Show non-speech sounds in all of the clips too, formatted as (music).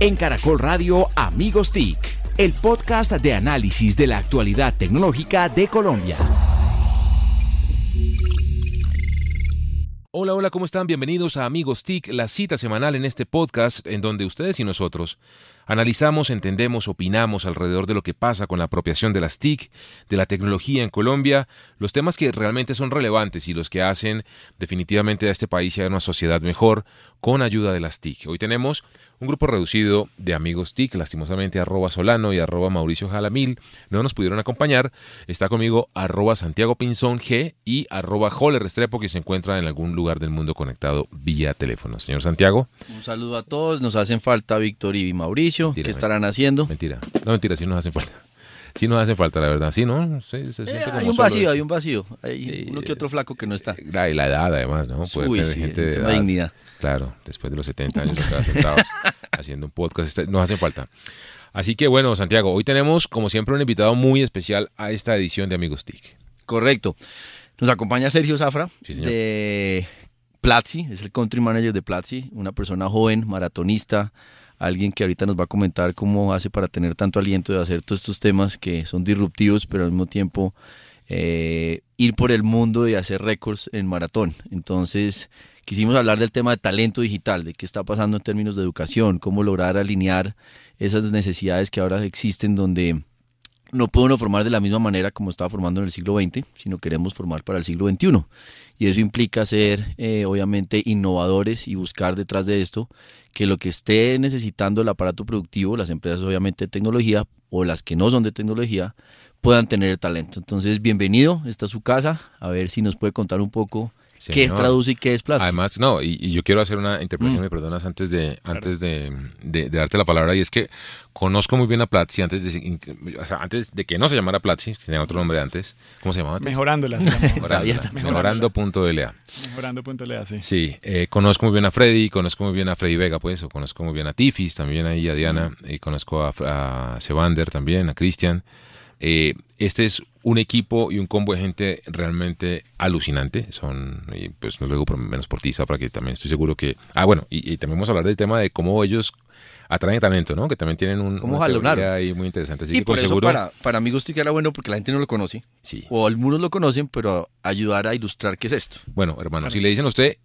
En Caracol Radio Amigos TIC, el podcast de análisis de la actualidad tecnológica de Colombia. Hola, hola, ¿cómo están? Bienvenidos a Amigos TIC, la cita semanal en este podcast en donde ustedes y nosotros analizamos, entendemos, opinamos alrededor de lo que pasa con la apropiación de las TIC, de la tecnología en Colombia, los temas que realmente son relevantes y los que hacen definitivamente a este país sea una sociedad mejor con ayuda de las TIC. Hoy tenemos un grupo reducido de amigos TIC, lastimosamente arroba Solano y arroba Mauricio Jalamil, no nos pudieron acompañar. Está conmigo arroba Santiago Pinzón G y arroba Joler Restrepo, que se encuentra en algún lugar del mundo conectado vía teléfono. Señor Santiago. Un saludo a todos, nos hacen falta Víctor y Mauricio, ¿qué estarán haciendo? Mentira, no mentira, sí nos hacen falta. Sí nos hace falta, la verdad. Sí, ¿no? Sí, se eh, hay un vacío, hay un vacío. Hay uno que otro flaco que no está. y la edad, además, ¿no? Puede Uy, sí, gente de dignidad. Claro, después de los 70 años acá sentados (laughs) haciendo un podcast, este, nos hace falta. Así que bueno, Santiago, hoy tenemos, como siempre, un invitado muy especial a esta edición de Amigos TIC. Correcto. Nos acompaña Sergio Zafra de Platzi, es el country manager de Platzi, una persona joven, maratonista, alguien que ahorita nos va a comentar cómo hace para tener tanto aliento de hacer todos estos temas que son disruptivos, pero al mismo tiempo eh, ir por el mundo y hacer récords en maratón. Entonces, quisimos hablar del tema de talento digital, de qué está pasando en términos de educación, cómo lograr alinear esas necesidades que ahora existen donde no puede uno formar de la misma manera como estaba formando en el siglo XX, sino queremos formar para el siglo XXI. Y eso implica ser, eh, obviamente, innovadores y buscar detrás de esto que lo que esté necesitando el aparato productivo, las empresas obviamente de tecnología o las que no son de tecnología, puedan tener el talento. Entonces, bienvenido, esta es su casa, a ver si nos puede contar un poco qué es traduce y qué es Platzi. Además, no, y, yo quiero hacer una interpretación, mm. me perdonas, antes de antes de, darte la palabra, y es que conozco muy bien a Platzi antes de, antes de que no se llamara Platzi, tenía otro nombre antes. ¿Cómo se llamaba? Mejorándola. (laughs) Mejorando.la. Mejorando.la, sí. Sí, eh, conozco muy bien a Freddy, conozco muy bien a Freddy Vega, pues, o conozco muy bien a Tifis, también ahí a Diana, mm. y conozco a, a Sebander también, a Cristian. Eh, este es un equipo y un combo de gente realmente alucinante. Son, y pues no lo digo por, menos por ti, para que también estoy seguro que. Ah, bueno, y, también vamos a hablar del tema de cómo ellos atraen talento, ¿no? Que también tienen un, ¿Cómo una ahí muy interesante. y por eso para, para mí Gusti era bueno porque la gente no lo conoce. Sí. O algunos lo conocen, pero ayudar a ilustrar qué es esto. Bueno, hermano, si le dicen a usted,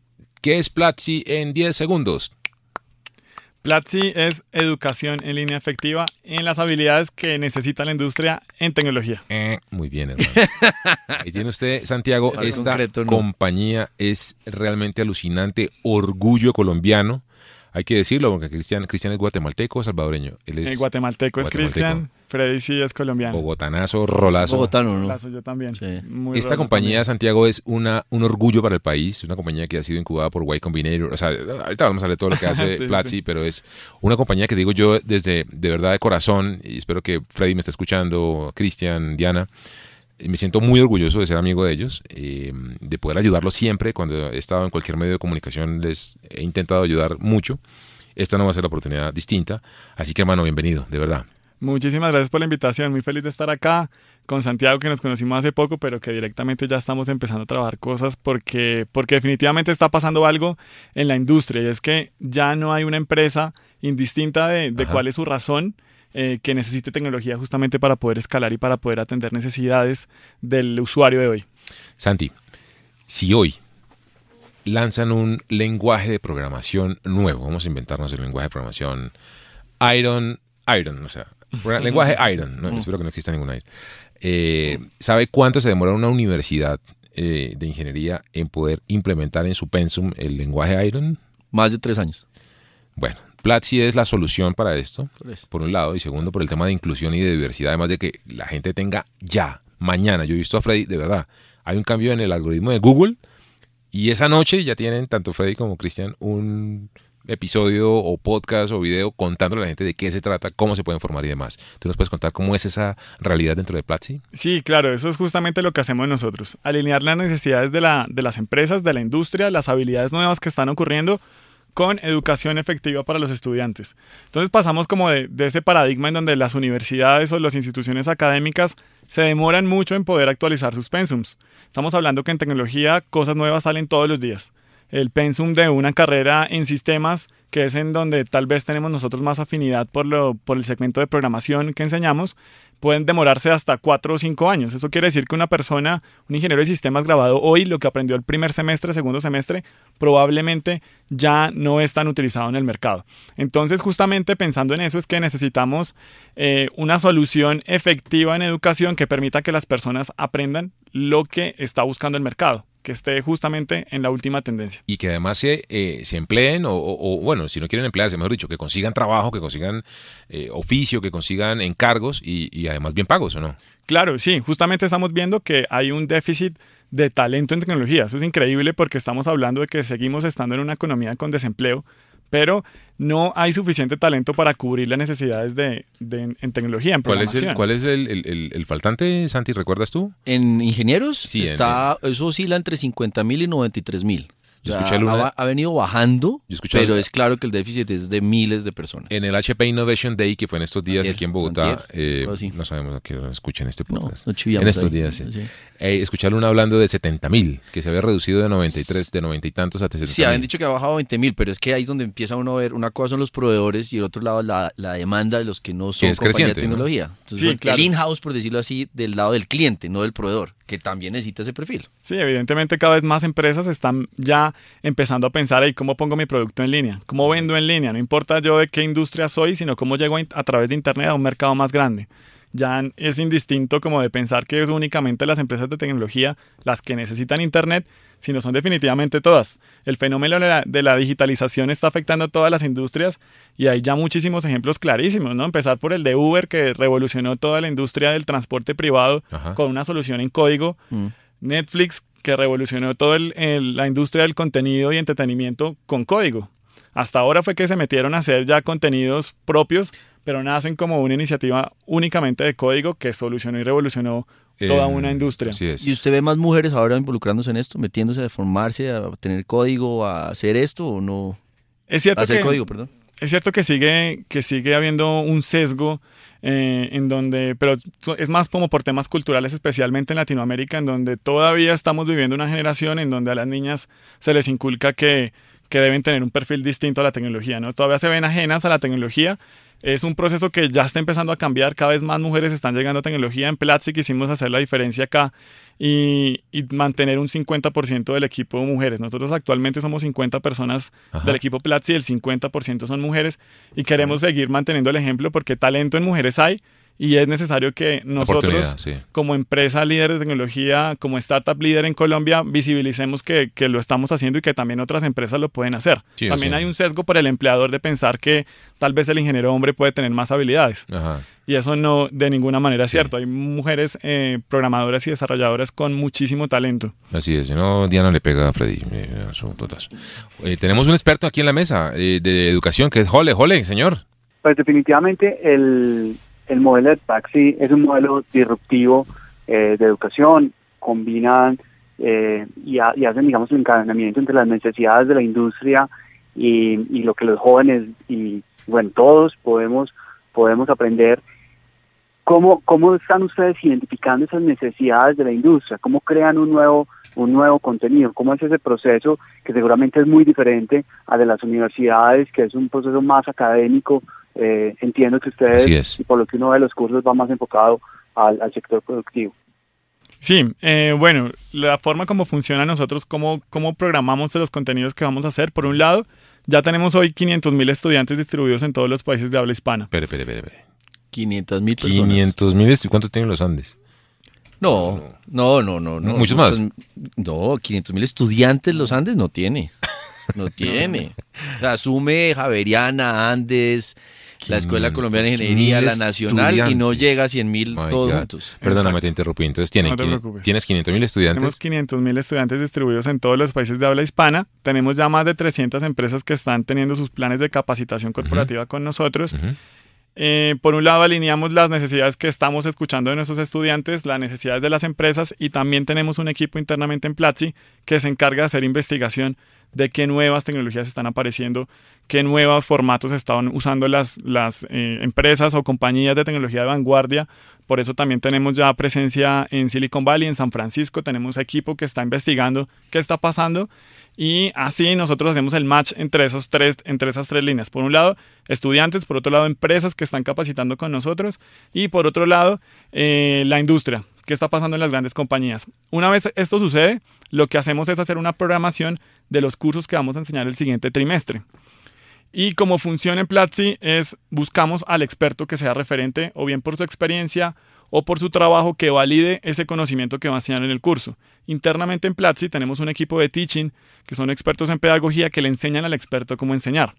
¿qué es Platzi en 10 segundos? Platzi es educación en línea efectiva en las habilidades que necesita la industria en tecnología. Eh, muy bien, hermano. (laughs) Ahí tiene usted, Santiago, esta compañía es realmente alucinante, orgullo colombiano. Hay que decirlo, porque Cristian, Cristian es guatemalteco o salvadoreño. Él es el guatemalteco, es Cristian, Freddy sí es colombiano. Bogotanazo, rolazo. Bogotano, ¿no? Rolazo yo también. Esta compañía, Santiago, es una, un orgullo para el país. Una compañía que ha sido incubada por Y Combinator. O sea, ahorita vamos a ver todo lo que (laughs) hace Platzi, pero es una compañía que digo yo desde de verdad de corazón, y espero que Freddy me esté escuchando, Cristian, Diana me siento muy orgulloso de ser amigo de ellos, eh, de poder ayudarlos siempre. Cuando he estado en cualquier medio de comunicación les he intentado ayudar mucho. Esta no va a ser la oportunidad distinta. Así que hermano, bienvenido, de verdad. Muchísimas gracias por la invitación. Muy feliz de estar acá con Santiago, que nos conocimos hace poco, pero que directamente ya estamos empezando a trabajar cosas porque, porque definitivamente está pasando algo en la industria y es que ya no hay una empresa indistinta de, de cuál es su razón eh, que necesite tecnología justamente para poder escalar y para poder atender necesidades del usuario de hoy. Santi, si hoy lanzan un lenguaje de programación nuevo, vamos a inventarnos el lenguaje de programación Iron, Iron, o sea, lenguaje Iron, espero que no exista ningún Iron. Eh, ¿Sabe cuánto se demora una universidad eh, de ingeniería en poder implementar en su pensum el lenguaje Iron? Más de tres años. Bueno, Platzi es la solución para esto, por, un lado, y segundo, por el tema de inclusión y de diversidad, además de que la gente tenga ya, mañana. Yo he visto a Freddy, de verdad, hay un cambio en el algoritmo de Google y esa noche ya tienen, tanto Freddy como Cristian, un episodio o podcast o video contándole a la gente de qué se trata, cómo se pueden formar y demás. ¿Tú nos puedes contar cómo es esa realidad dentro de Platzi? Sí, claro, eso es justamente lo que hacemos nosotros. Alinear las necesidades de, la, de las empresas, de la industria, las habilidades nuevas que están ocurriendo con educación efectiva para los estudiantes. Entonces pasamos como de, ese paradigma en donde las universidades o las instituciones académicas se demoran mucho en poder actualizar sus pensums. Estamos hablando que en tecnología cosas nuevas salen todos los días. El pensum de una carrera en sistemas, que es en donde tal vez tenemos nosotros más afinidad por, lo, por el segmento de programación que enseñamos, pueden demorarse hasta cuatro o cinco años. Eso quiere decir que una persona, un ingeniero de sistemas grabado hoy, lo que aprendió el primer semestre, segundo semestre, probablemente ya no es tan utilizado en el mercado. Entonces, justamente pensando en eso, es que necesitamos eh, una solución efectiva en educación que permita que las personas aprendan lo que está buscando el mercado que esté justamente en la última tendencia. Y que además se, eh, se empleen, o, bueno, si no quieren emplearse, mejor dicho, que consigan trabajo, que consigan eh, oficio, que consigan encargos y, y además bien pagos, ¿o no? Claro, sí, justamente estamos viendo que hay un déficit de talento en tecnología. Eso es increíble porque estamos hablando de que seguimos estando en una economía con desempleo, pero no hay suficiente talento para cubrir las necesidades de, en tecnología, en ¿Cuál es, el, ¿Cuál es el, faltante, Santi? ¿Recuerdas tú? En ingenieros, sí, está, eso oscila entre 50 mil y 93 mil ha, venido bajando, pero es claro que el déficit es de miles de personas. En el HP Innovation Day, que fue en estos días aquí en Bogotá, eh, no sabemos a qué escuchen este podcast. en estos días, sí. Eh, escucharon hablando de 70 mil, que se había reducido de 93, de 90 y tantos a 70 Sí, habían dicho que ha bajado a 20 mil, pero es que ahí es donde empieza uno a ver, una cosa son los proveedores y el otro lado la, la demanda de los que no son compañías de tecnología. Entonces, el in-house, por decirlo así, del lado del cliente, no del proveedor, que también necesita ese perfil. Sí, evidentemente cada vez más empresas están ya empezando a pensar ahí cómo pongo mi producto en línea, cómo vendo en línea, no importa yo de qué industria soy, sino cómo llego a través de Internet a un mercado más grande. Ya es indistinto como de pensar que es únicamente las empresas de tecnología las que necesitan Internet, sino son definitivamente todas. El fenómeno de la, digitalización está afectando a todas las industrias y hay ya muchísimos ejemplos clarísimos, ¿no? Empezar por el de Uber que revolucionó toda la industria del transporte privado con una solución en código. Mm. Netflix que revolucionó toda la industria del contenido y entretenimiento con código. Hasta ahora fue que se metieron a hacer ya contenidos propios, pero nacen como una iniciativa únicamente de código que solucionó y revolucionó toda em, una industria. ¿Y usted ve más mujeres ahora involucrándose en esto, metiéndose a formarse, a tener código, a hacer esto o no? Es cierto hacer código, perdón. Es cierto que sigue, que sigue habiendo un sesgo eh, en donde, pero es más como por temas culturales, especialmente en Latinoamérica, en donde todavía estamos viviendo una generación en donde a las niñas se les inculca que, que deben tener un perfil distinto a la tecnología, ¿no? Todavía se ven ajenas a la tecnología es un proceso que ya está empezando a cambiar, cada vez más mujeres están llegando a tecnología. En Platzi quisimos hacer la diferencia acá y, mantener un 50% del equipo de mujeres. Nosotros actualmente somos 50 personas del equipo Platzi y el 50% son mujeres y queremos seguir manteniendo el ejemplo porque talento en mujeres hay y es necesario que nosotros, como empresa líder de tecnología, como startup líder en Colombia, visibilicemos que, que lo estamos haciendo y que también otras empresas lo pueden hacer. también hay un sesgo por el empleador de pensar que tal vez el ingeniero hombre puede tener más habilidades. Y eso no de ninguna manera es cierto. Hay mujeres eh, programadoras y desarrolladoras con muchísimo talento. Así es, no, Diana le pega a Freddy. Eh, eh, tenemos un experto aquí en la mesa de educación que es Jole. Jole, señor. Pues definitivamente el, el modelo de taxi es un modelo disruptivo eh, de educación, combinan eh, y, hacen, digamos, el encadenamiento entre las necesidades de la industria y, lo que los jóvenes y, bueno, todos podemos, podemos aprender. ¿Cómo, ¿Cómo están ustedes identificando esas necesidades de la industria? ¿Cómo crean un nuevo un nuevo contenido, cómo es ese proceso que seguramente es muy diferente a de las universidades, que es un proceso más académico, eh, entiendo que ustedes, y por lo que uno de los cursos va más enfocado al, sector productivo. Sí, eh, bueno, la forma como funciona nosotros, cómo, cómo programamos los contenidos que vamos a hacer, por un lado, ya tenemos hoy 500 mil estudiantes distribuidos en todos los países de habla hispana. Espere, espere, espere. 500 mil personas. 500 mil, ¿cuántos tienen los Andes? No, no, no, no. no Muchos más. No, 500 mil estudiantes los Andes no tiene. No (laughs) tiene. O sea, asume Javeriana, Andes, la Escuela Colombiana de Ingeniería, la Nacional, y no llega a 100 mil todos juntos. Perdóname, te interrumpí. Entonces, ¿tienen, ¿tienes 500 mil estudiantes? Tenemos 500 mil estudiantes distribuidos en todos los países de habla hispana. Tenemos ya más de 300 empresas que están teniendo sus planes de capacitación corporativa con nosotros. Eh, por un lado, alineamos las necesidades que estamos escuchando de nuestros estudiantes, las necesidades de las empresas y también tenemos un equipo internamente en Platzi que se encarga de hacer investigación de qué nuevas tecnologías están apareciendo, qué nuevos formatos están usando las, las eh, empresas o compañías de tecnología de vanguardia. Por eso también tenemos ya presencia en Silicon Valley, en San Francisco, tenemos equipo que está investigando qué está pasando y así nosotros hacemos el match entre, esos tres, entre esas tres líneas. Por un lado, estudiantes, por otro lado, empresas que están capacitando con nosotros y por otro lado, eh, la industria, qué está pasando en las grandes compañías. Una vez esto sucede, lo que hacemos es hacer una programación de los cursos que vamos a enseñar el siguiente trimestre. Y como funciona en Platzi es buscamos al experto que sea referente o bien por su experiencia o por su trabajo que valide ese conocimiento que va a enseñar en el curso. Internamente en Platzi tenemos un equipo de teaching que son expertos en pedagogía que le enseñan al experto cómo enseñar.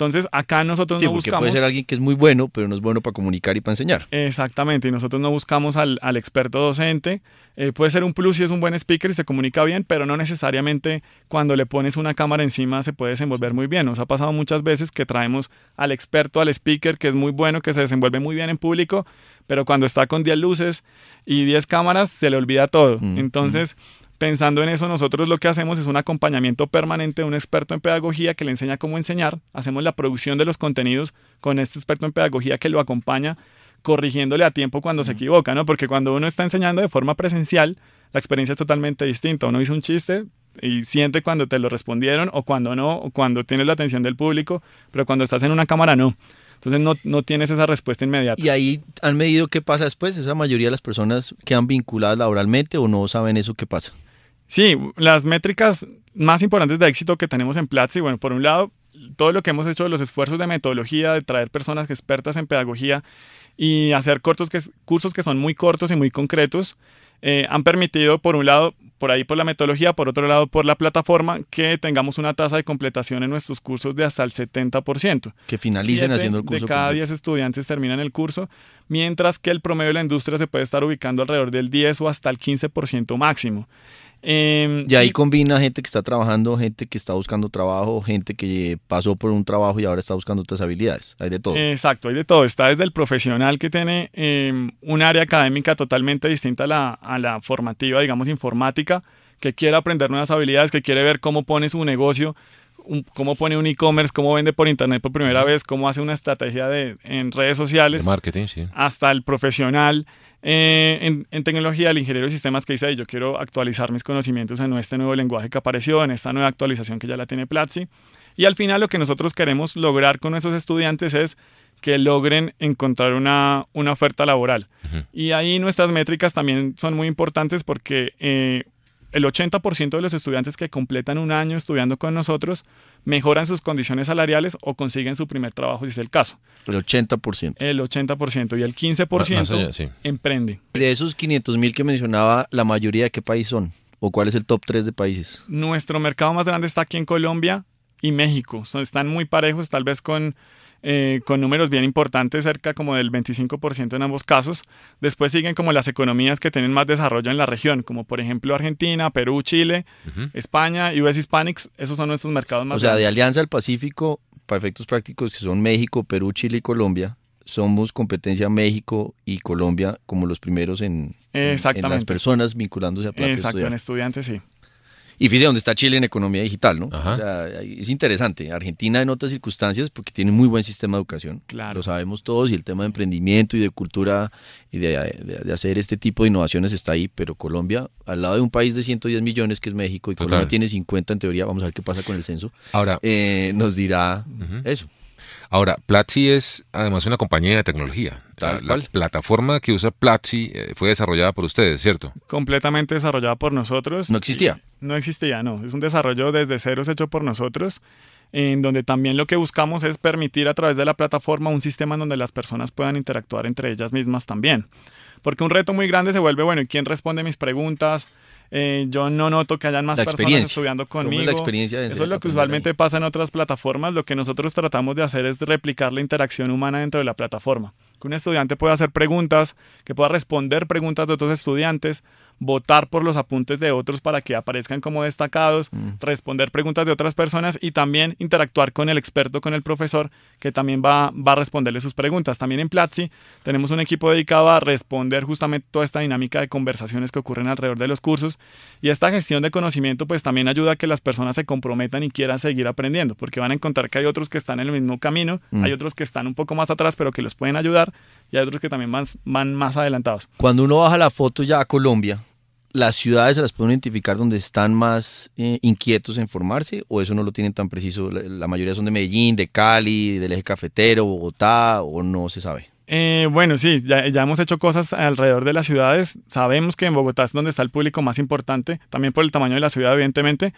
Entonces, acá nosotros no buscamos. Puede ser alguien que es muy bueno, pero no es bueno para comunicar y para enseñar. Exactamente, y nosotros no buscamos al, al experto docente. Eh, puede ser un plus si es un buen speaker y se comunica bien, pero no necesariamente cuando le pones una cámara encima se puede desenvolver muy bien. Nos ha pasado muchas veces que traemos al experto, al speaker, que es muy bueno, que se desenvuelve muy bien en público, pero cuando está con 10 luces y 10 cámaras se le olvida todo. Mm, Entonces. Mm. Pensando en eso, nosotros lo que hacemos es un acompañamiento permanente de un experto en pedagogía que le enseña cómo enseñar. Hacemos la producción de los contenidos con este experto en pedagogía que lo acompaña, corrigiéndole a tiempo cuando se equivoca, ¿no? Porque cuando uno está enseñando de forma presencial, la experiencia es totalmente distinta. Uno dice un chiste y siente cuando te lo respondieron o cuando no, o cuando tienes la atención del público, pero cuando estás en una cámara no. Entonces no, no, tienes esa respuesta inmediata. ¿Y ahí han medido qué pasa después? ¿Esa mayoría de las personas quedan vinculadas laboralmente o no saben eso qué pasa? Sí, las métricas más importantes de éxito que tenemos en Platzi, bueno, por un lado, todo lo que hemos hecho, los esfuerzos de metodología, de traer personas expertas en pedagogía y hacer cortos que, cursos que son muy cortos y muy concretos, eh, han permitido, por un lado, por ahí por la metodología, por otro lado, por la plataforma, que tengamos una tasa de completación en nuestros cursos de hasta el 70%. Que finalicen haciendo el curso. De cada 10 estudiantes terminan el curso, mientras que el promedio de la industria se puede estar ubicando alrededor del 10 o hasta el 15% máximo. Em, y ahí combina gente que está trabajando, gente que está buscando trabajo, gente que pasó por un trabajo y ahora está buscando otras habilidades. Hay de todo. Exacto, hay de todo. Está desde el profesional que tiene em, un área académica totalmente distinta a la, a la formativa, digamos, informática, que quiere aprender nuevas habilidades, que quiere ver cómo pone su negocio, cómo pone un e-commerce, cómo vende por internet por primera vez, cómo hace una estrategia de, en redes sociales. De marketing, sí. Hasta el profesional eh, en, tecnología, el ingeniero de sistemas que dice, yo quiero actualizar mis conocimientos en este nuevo lenguaje que apareció, en esta nueva actualización que ya la tiene Platzi. Y al final lo que nosotros queremos lograr con esos estudiantes es que logren encontrar una, una oferta laboral. Y ahí nuestras métricas también son muy importantes porque eh, el 80% de los estudiantes que completan un año estudiando con nosotros mejoran sus condiciones salariales o consiguen su primer trabajo, si es el caso. El 80%. El 80%. Y el 15% emprende. De esos 500 mil que mencionaba, ¿la mayoría de qué país son? ¿O cuál es el top 3 de países? Nuestro mercado más grande está aquí en Colombia y México. están muy parejos, tal vez con eh, con números bien importantes, cerca como del 25% en ambos casos. Después siguen como las economías que tienen más desarrollo en la región, como por ejemplo Argentina, Perú, Chile, España y US Hispanics. Esos son nuestros mercados más O sea, de Alianza al Pacífico, para efectos prácticos, que son México, Perú, Chile y Colombia, somos competencia México y Colombia como los primeros en, en, las personas vinculándose a Exacto, en estudiantes, sí. Y fíjese dónde está Chile en economía digital, ¿no? O sea, es interesante. Argentina en otras circunstancias, porque tiene muy buen sistema de educación. Claro. Lo sabemos todos y el tema de emprendimiento y de cultura y de, hacer este tipo de innovaciones está ahí, pero Colombia, al lado de un país de 110 millones que es México y Colombia tiene 50 en teoría, vamos a ver qué pasa con el censo. Ahora, eh, nos dirá eso. Ahora, Platzi es además una compañía de tecnología. la, plataforma que usa Platzi eh, fue desarrollada por ustedes, ¿cierto? Completamente desarrollada por nosotros. ¿No existía? No existía, no. Es un desarrollo desde cero hecho por nosotros, en donde también lo que buscamos es permitir a través de la plataforma un sistema en donde las personas puedan interactuar entre ellas mismas también. Porque un reto muy grande se vuelve, bueno, ¿y quién responde mis preguntas? Eh, yo no noto que hayan más personas estudiando conmigo. la experiencia Eso es lo que usualmente pasa en otras plataformas. Lo que nosotros tratamos de hacer es replicar la interacción humana dentro de la plataforma. Que un estudiante pueda hacer preguntas, que pueda responder preguntas de otros estudiantes, votar por los apuntes de otros para que aparezcan como destacados, Mm. responder preguntas de otras personas y también interactuar con el experto, con el profesor, que también va, va a responderle sus preguntas. También en Platzi tenemos un equipo dedicado a responder justamente toda esta dinámica de conversaciones que ocurren alrededor de los cursos y esta gestión de conocimiento pues también ayuda a que las personas se comprometan y quieran seguir aprendiendo, porque van a encontrar que hay otros que están en el mismo camino, Mm. hay otros que están un poco más atrás pero que los pueden ayudar y hay otros que también van, van más adelantados. Cuando uno baja la foto ya a Colombia, ¿las ciudades se las pueden identificar donde están más eh, inquietos en formarse o eso no lo tienen tan preciso? La, la mayoría son de Medellín, de Cali, del eje cafetero, Bogotá o no se sabe. Eh, bueno, sí, ya, ya hemos hecho cosas alrededor de las ciudades. Sabemos que en Bogotá es donde está el público más importante, también por el tamaño de la ciudad, evidentemente.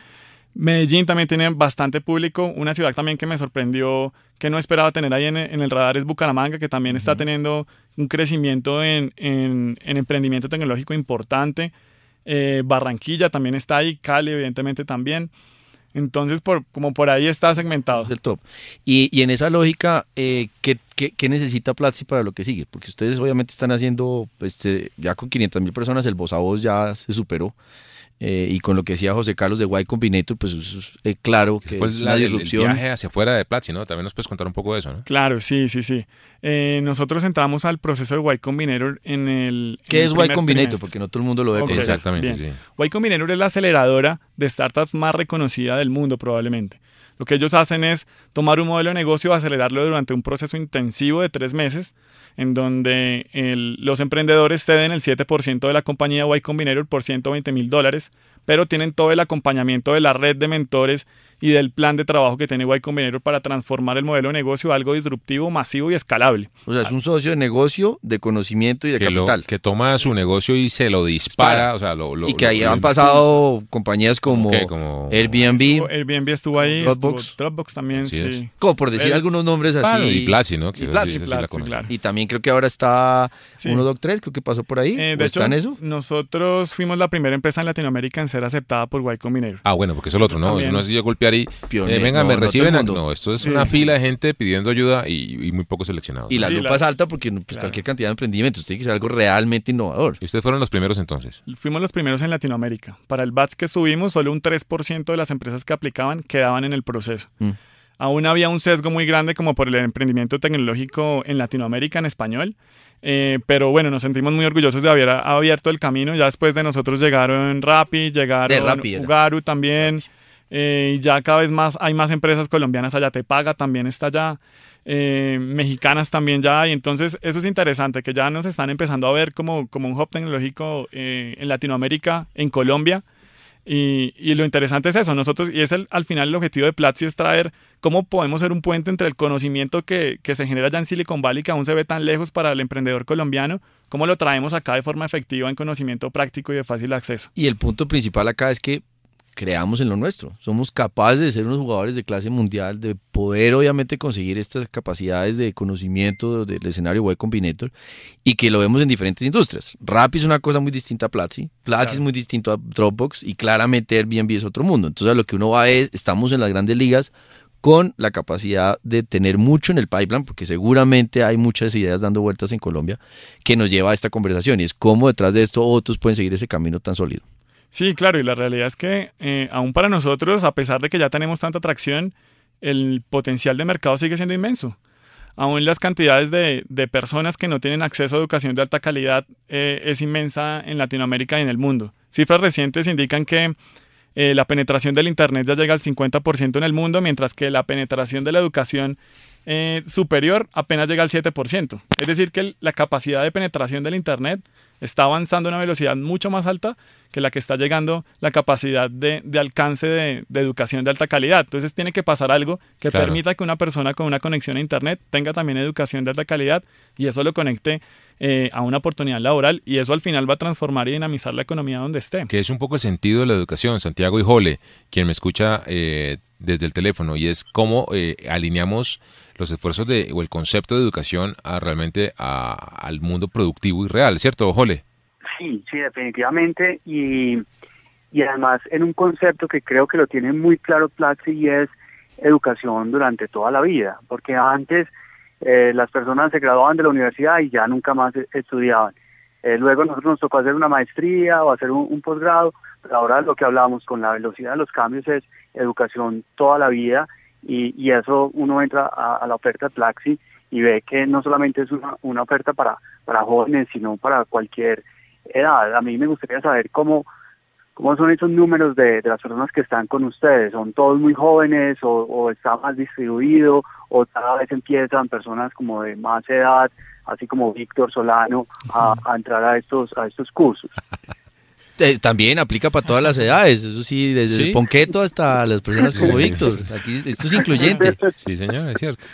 Medellín también tiene bastante público. Una ciudad también que me sorprendió, que no esperaba tener ahí en, en el radar, es Bucaramanga, que también está teniendo un crecimiento en, en- en emprendimiento tecnológico importante. Eh, Barranquilla también está ahí, Cali, evidentemente también. Entonces, por, como por ahí está segmentado. Es el top. Y, y en esa lógica, eh, ¿qué, qué, qué necesita Platzi para lo que sigue? Porque ustedes obviamente están haciendo, eh, ya con 500 mil personas, el voz a voz ya se superó. Eh, y con lo que decía José Carlos de Y Combinator, pues eso es eh, claro que Fue es la- una el- el, disrupción. viaje hacia afuera de Platzi, ¿no? También nos puedes contar un poco de eso, ¿no? Claro, sí, sí, sí. Eh, nosotros entramos al proceso de Y Combinator en el. en ¿Qué el es Y primer Combinator? trimestre. Porque no todo el mundo lo ve. Ok. conocer. Exactamente, bien. sí. Y Combinator es la aceleradora de startups más reconocida del mundo, probablemente. Lo que ellos hacen es tomar un modelo de negocio, acelerarlo durante un proceso intensivo de tres meses, en donde los emprendedores ceden el 7% de la compañía Y Combinator por 120 mil dólares, pero tienen todo el acompañamiento de la red de mentores y del plan de trabajo que tiene Y Combinator para transformar el modelo de negocio a algo disruptivo, masivo y escalable. O sea, es un socio de negocio, de conocimiento y de Que, lo- capital. que toma su negocio y se lo dispara, Dispara. o sea, lo, lo- y que lo- ahí lo han impulsa. pasado compañías como, ¿Qué? Como- Airbnb, Airbnb estuvo ahí, Dropbox. estuvo Dropbox también, Así sí. es. como por decir El- algunos nombres así. Y Platzi, ¿no? Que Y Platzi, sí- sí claro. Y también creo que ahora está Sí. 1Doc3, creo que pasó por ahí. Eh, ¿O de está hecho, en eso? nosotros fuimos la primera empresa en Latinoamérica en ser aceptada por Y Combinator. Ah, bueno, porque eso es lo otro, ¿no? También. Eso no es yo golpear y... Pionero. eh, venga, No, me no reciben... a-. No, esto es Sí. una fila de gente pidiendo ayuda y, y muy pocos seleccionados. Y la Sí, lupa la- es alta porque pues, Claro. cualquier cantidad de emprendimientos tiene que ser algo realmente innovador. Y ustedes fueron los primeros entonces. Fuimos los primeros en Latinoamérica. Para el batch que subimos, solo un 3% de las empresas que aplicaban quedaban en el proceso. Mm. Aún había un sesgo muy grande como por el emprendimiento tecnológico en Latinoamérica en español. Eh, pero bueno, nos sentimos muy orgullosos de haber abierto el camino. Ya después de nosotros llegaron Rappi, llegaron. Ugaru también. Eh, y ya cada vez más hay más empresas colombianas allá. Te paga también está allá. eh, mexicanas también ya hay. Entonces, eso es interesante, que ya nos están empezando a ver como, como un hub tecnológico eh, en Latinoamérica, en Colombia. Y, y lo interesante es eso, nosotros, y es el, al final el objetivo de Platzi es traer cómo podemos ser un puente entre el conocimiento que, que se genera ya en Silicon Valley, que aún se ve tan lejos para el emprendedor colombiano, cómo lo traemos acá de forma efectiva en conocimiento práctico y de fácil acceso. Y el punto principal acá es que creamos en lo nuestro. Somos capaces de ser unos jugadores de clase mundial, de poder obviamente conseguir estas capacidades de conocimiento del escenario web combinator y que lo vemos en diferentes industrias. Rappi es una cosa muy distinta a Platzi, Platzi Claro. es muy distinto a Dropbox y claramente Airbnb es otro mundo. Entonces a lo que uno va es, estamos en las grandes ligas con la capacidad de tener mucho en el pipeline, porque seguramente hay muchas ideas dando vueltas en Colombia que nos lleva a esta conversación y es cómo detrás de esto otros pueden seguir ese camino tan sólido. Sí, claro, y la realidad es que eh, aún para nosotros, a pesar de que ya tenemos tanta atracción, el potencial de mercado sigue siendo inmenso. Aún las cantidades de, de personas que no tienen acceso a educación de alta calidad eh, es inmensa en Latinoamérica y en el mundo. Cifras recientes indican que eh, la penetración del Internet ya llega al 50% en el mundo, mientras que la penetración de la educación eh, superior apenas llega al 7%. Es decir, que la capacidad de penetración del Internet está avanzando a una velocidad mucho más alta que la que está llegando la capacidad de, de alcance de, de educación de alta calidad. Entonces tiene que pasar algo que Claro. permita que una persona con una conexión a Internet tenga también educación de alta calidad y eso lo conecte eh, a una oportunidad laboral y eso al final va a transformar y dinamizar la economía donde esté. Que es un poco el sentido de la educación, Santiago y Jole, quien me escucha eh, desde el teléfono, y es cómo eh, alineamos los esfuerzos de, o el concepto de educación a realmente a- al mundo productivo y real, ¿cierto, Jole? Sí, sí, definitivamente. Y, y además en un concepto que creo que lo tiene muy claro Platzi y es educación durante toda la vida. Porque antes eh, las personas se graduaban de la universidad y ya nunca más estudiaban. Eh, luego nosotros nos tocó hacer una maestría o hacer un, posgrado, pero ahora lo que hablamos con la velocidad de los cambios es educación toda la vida y, y eso uno entra a, la oferta Plaxi y ve que no solamente es una, una oferta para, para jóvenes, sino para cualquier edad. A mí me gustaría saber cómo, cómo son esos números de, de las personas que están con ustedes. ¿Son todos muy jóvenes o, o está más distribuido o cada vez empiezan personas como de más edad? así como Víctor Solano, a, entrar a estos, a estos cursos. Eh, también aplica para todas las edades, eso sí, desde el ponqueto hasta las personas como Víctor. Aquí, esto es incluyente. (laughs) Sí, señor, es cierto.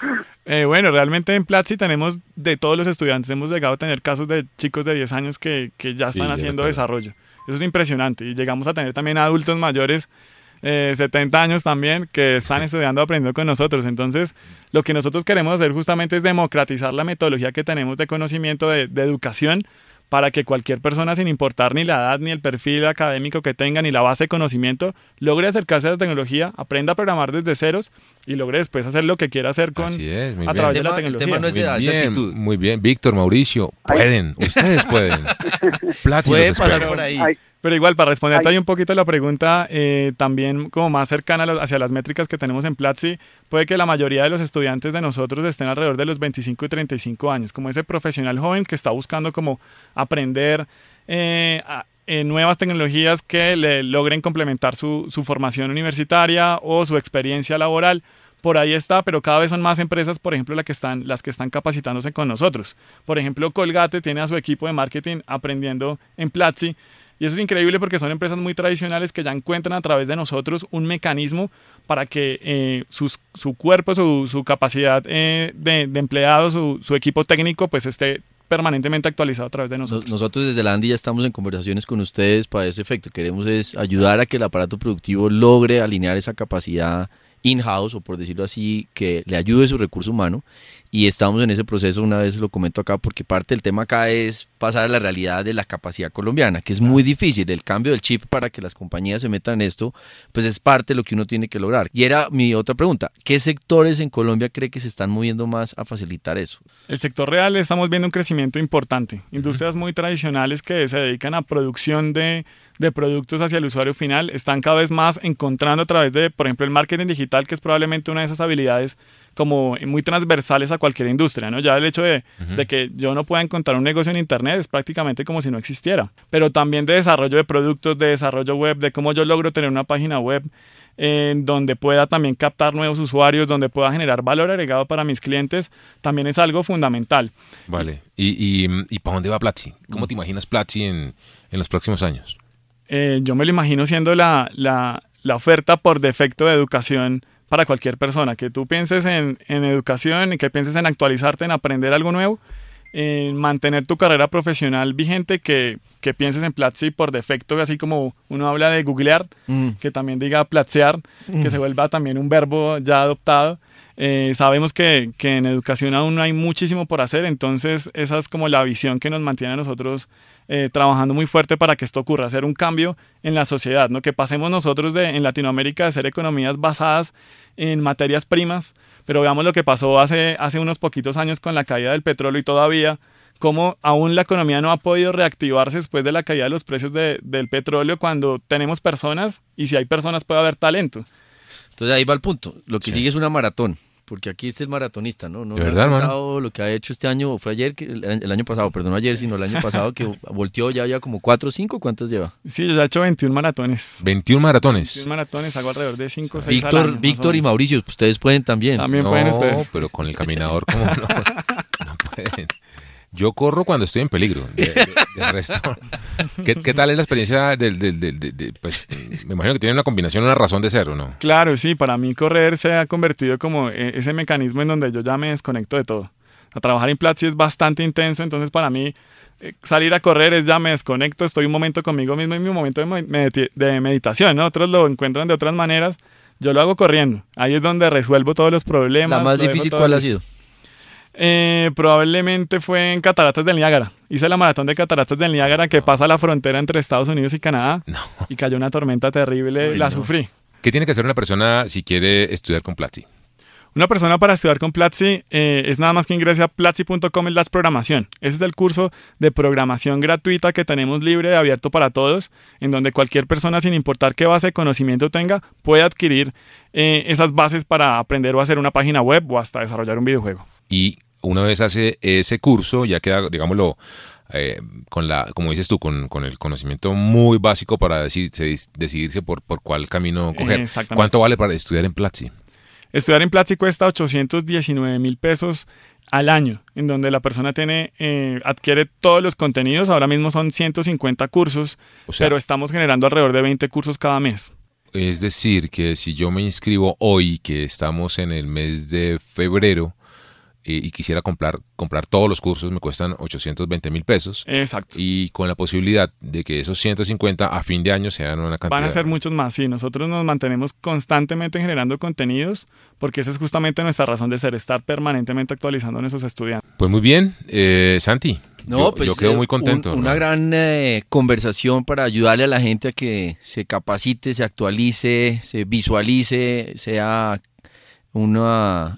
Eh, bueno, realmente en Platzi tenemos de todos los estudiantes, hemos llegado a tener casos de chicos de 10 años que, que ya están haciendo desarrollo. Eso es impresionante. Y llegamos a tener también adultos mayores eh, 70 años también que están estudiando, aprendiendo con nosotros. Entonces, lo que nosotros queremos hacer justamente es democratizar la metodología que tenemos de conocimiento, de, educación, para que cualquier persona, sin importar ni la edad, ni el perfil académico que tenga, ni la base de conocimiento, logre acercarse a la tecnología, aprenda a programar desde ceros y logre después hacer lo que quiera hacer con, a través de la tecnología. muy, bien, muy bien, Víctor, Mauricio, pueden, ustedes pueden. (laughs) Pueden pasar por ahí. Pero igual, para responderte ahí. un poquito la pregunta, eh, también como más cercana hacia las métricas que tenemos en Platzi, puede que la mayoría de los estudiantes de nosotros estén alrededor de los 25 y 35 años, como ese profesional joven que está buscando como aprender eh, nuevas tecnologías que le logren complementar su, su formación universitaria o su experiencia laboral. Por ahí está, pero cada vez son más empresas, por ejemplo, las que están, las que están capacitándose con nosotros. Por ejemplo, Colgate tiene a su equipo de marketing aprendiendo en Platzi y eso es increíble porque son empresas muy tradicionales que ya encuentran a través de nosotros un mecanismo para que eh, su cuerpo, su, su capacidad eh, de, de, empleados, su, su, equipo técnico, pues esté permanentemente actualizado a través de nosotros. Nosotros desde la Andy ya estamos en conversaciones con ustedes para ese efecto. Queremos es ayudar a que el aparato productivo logre alinear esa capacidad in-house o por decirlo así, que le ayude su recurso humano y estamos en ese proceso, una vez lo comento acá, porque parte del tema acá es pasar a la realidad de la capacidad colombiana, que es muy difícil, el cambio del chip para que las compañías se metan en esto, pues es parte de lo que uno tiene que lograr. Y era mi otra pregunta, ¿qué sectores en Colombia cree que se están moviendo más a facilitar eso? El sector real estamos viendo un crecimiento importante, industrias muy tradicionales que se dedican a producción de de productos hacia el usuario final están cada vez más encontrando a través de, por ejemplo, el marketing digital, que es probablemente una de esas habilidades como muy transversales a cualquier industria, ¿no? Ya el hecho de, de, que yo no pueda encontrar un negocio en Internet es prácticamente como si no existiera. Pero también de desarrollo de productos, de desarrollo web, de cómo yo logro tener una página web en donde pueda también captar nuevos usuarios, donde pueda generar valor agregado para mis clientes, también es algo fundamental. Vale. ¿Y, y, y para dónde va Platzi? ¿Cómo te imaginas Platzi en, en los próximos años? Eh, yo me lo imagino siendo la, la, la, oferta por defecto de educación para cualquier persona. Que tú pienses en, en educación y que pienses en actualizarte, en aprender algo nuevo, en mantener tu carrera profesional vigente, que, que pienses en Platzi por defecto, así como uno habla de googlear, mm. que también diga platzear, que se vuelva también un verbo ya adoptado. Eh, sabemos que, que, en educación aún no hay muchísimo por hacer, entonces esa es como la visión que nos mantiene a nosotros eh, trabajando muy fuerte para que esto ocurra, hacer un cambio en la sociedad, ¿no? que pasemos nosotros de, en Latinoamérica de ser economías basadas en materias primas, pero veamos lo que pasó hace, hace unos poquitos años con la caída del petróleo y todavía cómo aún la economía no ha podido reactivarse después de la caída de los precios del petróleo cuando tenemos personas y si hay personas puede haber talento. Entonces ahí va el punto. Lo que sigue es una maratón porque aquí es el maratonista, ¿no? No ¿De verdad, hermano? Lo que ha hecho este año, fue ayer, el, año pasado, perdón, ayer, sino el año (laughs) pasado, que volteó ya, ya como 4 o 5, ¿cuántos lleva? Sí, yo ya he hecho 21 maratones. 21 maratones. 21 maratones, hago alrededor de 5 o 6 Víctor, Víctor y Mauricio, pues, ustedes pueden también. También pueden ustedes. No, pero con el caminador, ¿cómo no? (laughs) no pueden. Yo corro cuando estoy en peligro. De, resto. (laughs) ¿Qué, tal es la experiencia del, del, pues, me imagino que tiene una combinación, una razón de ser, ¿o no? Claro, sí. Para mí correr se ha convertido como e, ese mecanismo en donde yo ya me desconecto de todo. A trabajar en Platzi es bastante intenso, entonces para mí eh, salir a correr es ya me desconecto, estoy un momento conmigo mismo en mi momento de, de meditación, ¿no? Otros lo encuentran de otras maneras. Yo lo hago corriendo. Ahí es donde resuelvo todos los problemas. ¿La más difícil cuál ha sido? Eh, probablemente fue en Cataratas del Niágara. Hice la maratón de Cataratas del Niágara que pasa la frontera entre Estados Unidos y Canadá. Y cayó una tormenta terrible, la sufrí. ¿Qué tiene que hacer una persona si quiere estudiar con Platzi? Una persona para estudiar con Platzi eh, es nada más que ingrese a platzi.com en las programación. Ese es el curso de programación gratuita que tenemos libre y abierto para todos, en donde cualquier persona, sin importar qué base de conocimiento tenga, puede adquirir eh, esas bases para aprender o hacer una página web o hasta desarrollar un videojuego. Y una vez hace ese curso, ya queda, digámoslo, eh, con la, como dices tú, con, con, el conocimiento muy básico para decidirse, decidirse por, por cuál camino coger. ¿Cuánto vale para estudiar en Platzi? Estudiar en Platzi cuesta 819 mil pesos al año, en donde la persona tiene, eh, adquiere todos los contenidos. Ahora mismo son 150 cursos, pero estamos generando alrededor de 20 cursos cada mes. Es decir, que si yo me inscribo hoy, que estamos en el mes de febrero, y quisiera comprar, comprar todos los cursos, me cuestan 820 mil pesos. Exacto. Y con la posibilidad de que esos 150 a fin de año sean una cantidad. Van a ser muchos más, sí. Nosotros nos mantenemos constantemente generando contenidos porque esa es justamente nuestra razón de ser, estar permanentemente actualizando a nuestros estudiantes. Pues muy bien, eh, Santi. No, yo, pues, quedo muy eh, contento. una gran eh, conversación para ayudarle a la gente a que se capacite, se actualice, se visualice, sea un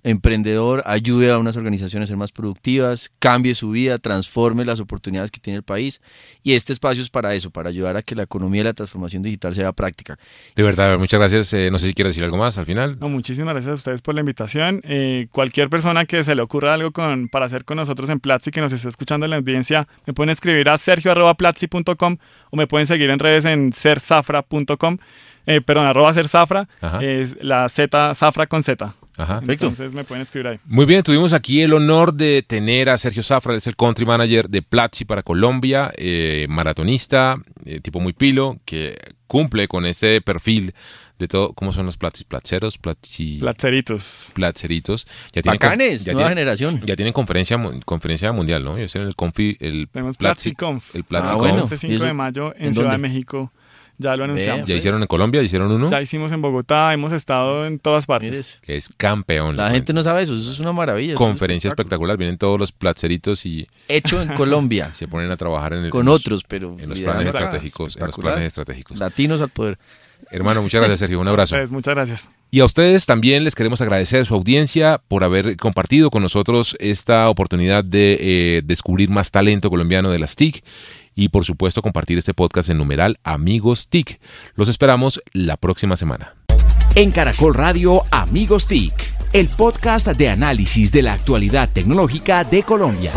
emprendedor ayude a unas organizaciones a ser más productivas, cambie su vida, transforme las oportunidades que tiene el país. Y este espacio es para eso, para ayudar a que la economía y la transformación digital sea práctica. De verdad, muchas gracias. Eh, no sé si quieres decir algo más al final. No, muchísimas gracias a ustedes por la invitación. Eh, cualquier persona que se le ocurra algo con, para hacer con nosotros en Platzi, que nos esté escuchando en la audiencia, me pueden escribir a sergio.platzi.com o me pueden seguir en redes en serzafra.com. Eh, perdón, arroba ser zafra, es la Z, zafra con Z. Ajá. Entonces me pueden escribir ahí. Muy bien, tuvimos aquí el honor de tener a Sergio Zafra, es el country manager de Platzi para Colombia, eh, maratonista, eh, tipo muy pilo, que cumple con ese perfil de todo, ¿cómo son los platis? Platzeros, platzi... Platzeritos. Platzeritos. Ya tienen, Bacanes, nueva generación. Ya tienen conferencia, conferencia mundial, ¿no? Ya en el Confi, el Tenemos Platzi, Conf. El Platzi ah, bueno. El 5 de mayo en, Ciudad de México. Ya lo anunciamos. ¿Ya hicieron en Colombia? ¿Hicieron uno? Ya hicimos en Bogotá, hemos estado en todas partes. Que es campeón. La gente no sabe eso, eso es una maravilla. Conferencia espectacular, vienen todos los placeritos y... Hecho en (laughs) Colombia. Se ponen a trabajar en el, Con otros, pero... En los planes estratégicos. En los planes estratégicos. Latinos al poder. Hermano, muchas gracias, Sergio. Un abrazo. Muchas gracias. Y a ustedes también les queremos agradecer su audiencia por haber compartido con nosotros esta oportunidad de eh, descubrir más talento colombiano de las TIC y por supuesto compartir este podcast en numeral Amigos TIC. Los esperamos la próxima semana. En Caracol Radio Amigos TIC, el podcast de análisis de la actualidad tecnológica de Colombia.